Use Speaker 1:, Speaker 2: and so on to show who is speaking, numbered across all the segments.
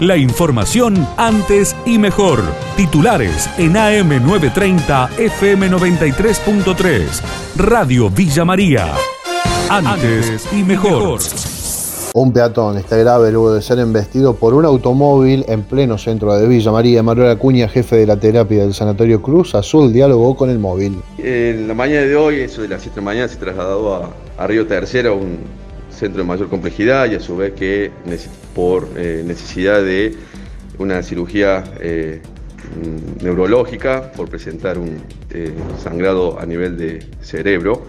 Speaker 1: La información antes y mejor. Titulares en AM930 FM93.3. Radio Villa María. Antes y mejor.
Speaker 2: Un peatón está grave luego de ser embestido por un automóvil en pleno centro de Villa María. Manuel Acuña, jefe de la terapia del Sanatorio Cruz Azul, dialogó con el móvil.
Speaker 3: En la mañana de hoy, eso de las 7 de la mañana, se trasladó a, a Río Tercero, un centro de mayor complejidad y a su vez que por eh, necesidad de una cirugía eh, mm, neurológica, por presentar un eh, sangrado a nivel de cerebro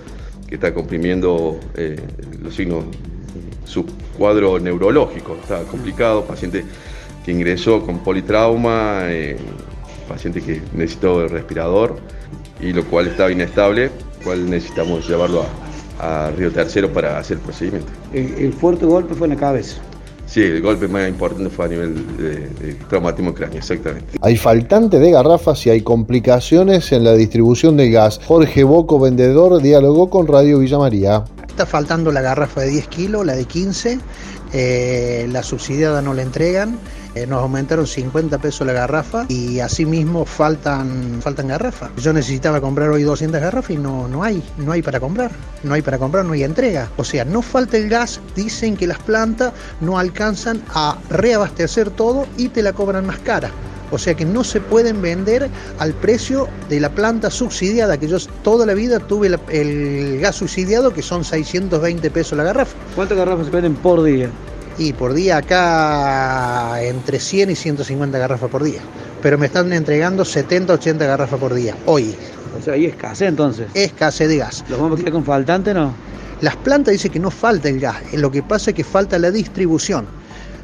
Speaker 3: que está comprimiendo los signos, su cuadro neurológico, está complicado, paciente que ingresó con politrauma, paciente que necesitó el respirador y lo cual estaba inestable, cual necesitamos llevarlo a, a Río Tercero para hacer el procedimiento.
Speaker 4: El, fuerte golpe fue en la cabeza.
Speaker 3: Sí, el golpe más importante fue a nivel de, traumatismo cráneo, exactamente.
Speaker 2: Hay faltante de garrafas y hay complicaciones en la distribución del gas. Jorge Boco, vendedor, dialogó con Radio Villa María.
Speaker 5: Está faltando la garrafa de 10 kilos, la de 15, eh, la subsidiada no la entregan eh, nos aumentaron 50 pesos la garrafa y asimismo faltan, faltan garrafas. Yo necesitaba comprar hoy 200 garrafas y no, no hay, no hay para comprar, no hay para comprar, no hay entrega. O sea, no falta el gas, dicen que las plantas no alcanzan a reabastecer todo y te la cobran más cara. O sea que no se pueden vender al precio de la planta subsidiada, que yo toda la vida tuve el gas subsidiado, que son 620 pesos la garrafa.
Speaker 4: ¿Cuántas garrafas se venden por día?
Speaker 5: Y por día acá entre 100 y 150 garrafas por día. Pero me están entregando 70, 80 garrafas por día, hoy.
Speaker 4: O sea, hay escasez entonces.
Speaker 5: Escasez de gas.
Speaker 4: ¿Los vamos a quedar con faltante no?
Speaker 5: Las plantas dicen que no falta el gas, lo que pasa es que falta la distribución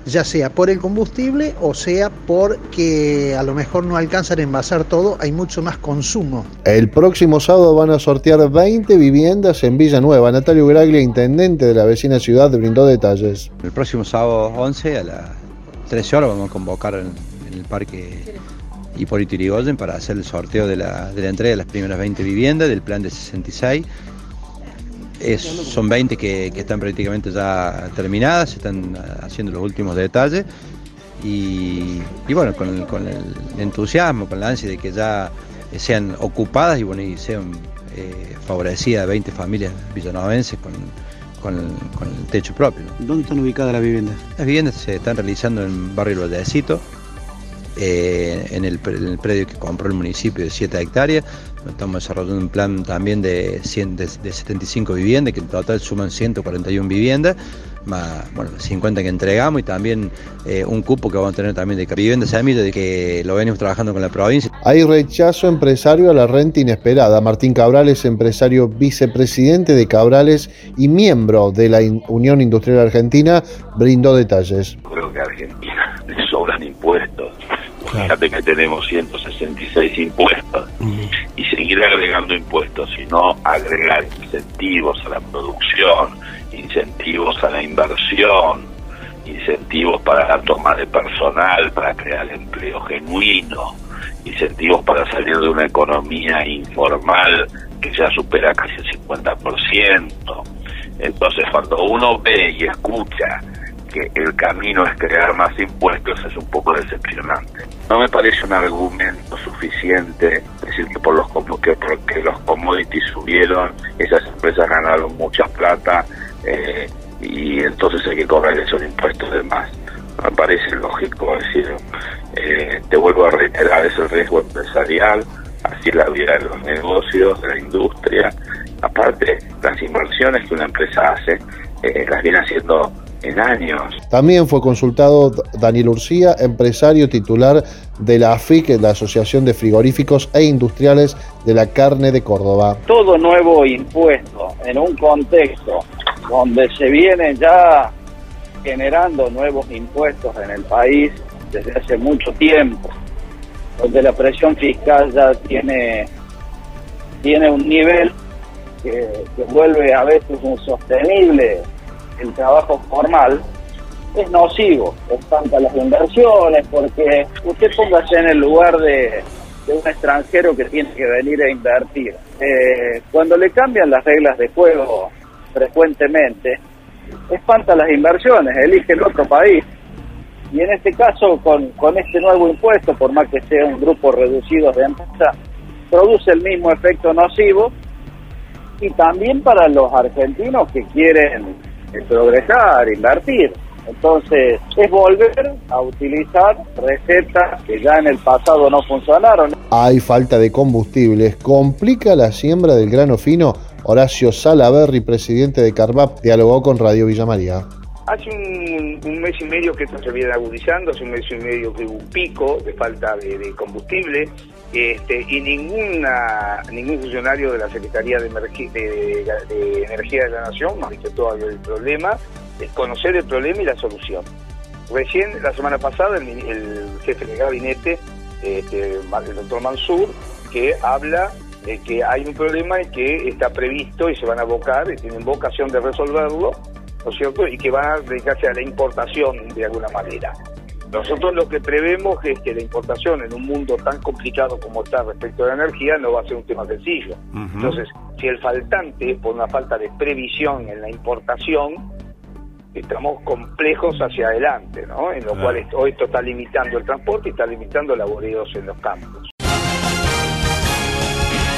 Speaker 5: ya sea por el combustible o sea porque a lo mejor no alcanzan a envasar todo, hay mucho más consumo.
Speaker 2: El próximo sábado van a sortear 20 viviendas en Villanueva. Natalio Graglia, intendente de la vecina ciudad, brindó detalles.
Speaker 6: El próximo sábado 11 a las 13 horas vamos a convocar en, el parque Hipólito Yrigoyen para hacer el sorteo de la, de la entrega de las primeras 20 viviendas del plan de 66 son 20 que, están prácticamente ya terminadas, se están haciendo los últimos detalles y, bueno, con el, entusiasmo, con la ansia de que ya sean ocupadas y, bueno, y sean eh, favorecidas 20 familias villanovenses con, con, el techo propio.
Speaker 4: ¿Dónde están ubicadas las viviendas?
Speaker 6: Las viviendas se están realizando en Barrio Vallecito, eh, en, el, predio que compró el municipio de 7 hectáreas. Estamos desarrollando un plan también de, 100, de, 75 viviendas, que en total suman 141 viviendas, más bueno, 50 que entregamos y también eh, un cupo que vamos a tener también de viviendas semillas, de que lo venimos trabajando con la provincia.
Speaker 2: Hay rechazo empresario a la renta inesperada. Martín Cabrales, empresario vicepresidente de Cabrales y miembro de la Unión Industrial Argentina, brindó detalles.
Speaker 7: Creo que a Argentina le sobran impuestos Fíjate que tenemos 166 impuestos. Y seguir agregando impuestos y no agregar incentivos a la producción, incentivos a la inversión, incentivos para la toma de personal, para crear empleo genuino, incentivos para salir de una economía informal que ya supera casi el 50%. Entonces, cuando uno ve y escucha que el camino es crear más impuestos es un poco decepcionante. No me parece un argumento suficiente decir que por los que porque los commodities subieron, esas empresas ganaron mucha plata eh, y entonces hay que cobrar esos impuestos de más. Me parece lógico decir, eh, te vuelvo a reiterar, es el riesgo empresarial, así la vida de los negocios, de la industria. Aparte, las inversiones que una empresa hace, eh, las viene haciendo en años.
Speaker 2: También fue consultado Daniel Urcía, empresario titular de la AFIC, la Asociación de Frigoríficos e Industriales de la Carne de Córdoba.
Speaker 8: Todo nuevo impuesto en un contexto donde se vienen ya generando nuevos impuestos en el país desde hace mucho tiempo, donde la presión fiscal ya tiene, tiene un nivel que, que vuelve a veces insostenible el trabajo formal es nocivo, espanta las inversiones, porque usted póngase en el lugar de, un extranjero que tiene que venir a invertir. Eh, cuando le cambian las reglas de juego frecuentemente, espanta las inversiones, elige el otro país. Y en este caso, con, con este nuevo impuesto, por más que sea un grupo reducido de empresas, produce el mismo efecto nocivo y también para los argentinos que quieren progresar, invertir. Entonces, es volver a utilizar recetas que ya en el pasado no funcionaron.
Speaker 2: Hay falta de combustibles. ¿Complica la siembra del grano fino? Horacio Salaberry, presidente de Carvap, dialogó con Radio Villa María.
Speaker 9: Hace un, mes y medio que esto se viene agudizando, hace un mes y medio que hubo un pico de falta de, combustible este, y ninguna ningún funcionario de la Secretaría de, Energía de la Nación todavía el problema, es conocer el problema y la solución. Recién, la semana pasada, el, el jefe de gabinete, este, el doctor Mansur, que habla de que hay un problema y que está previsto y se van a abocar y tienen vocación de resolverlo, ¿no es cierto? Y que van a dedicarse a la importación de alguna manera. Nosotros lo que prevemos es que la importación en un mundo tan complicado como está respecto a la energía no va a ser un tema sencillo. Uh -huh. Entonces, si el faltante es por una falta de previsión en la importación, estamos complejos hacia adelante, ¿no? En lo cual esto, hoy esto está limitando el transporte y está limitando laboreos en los campos.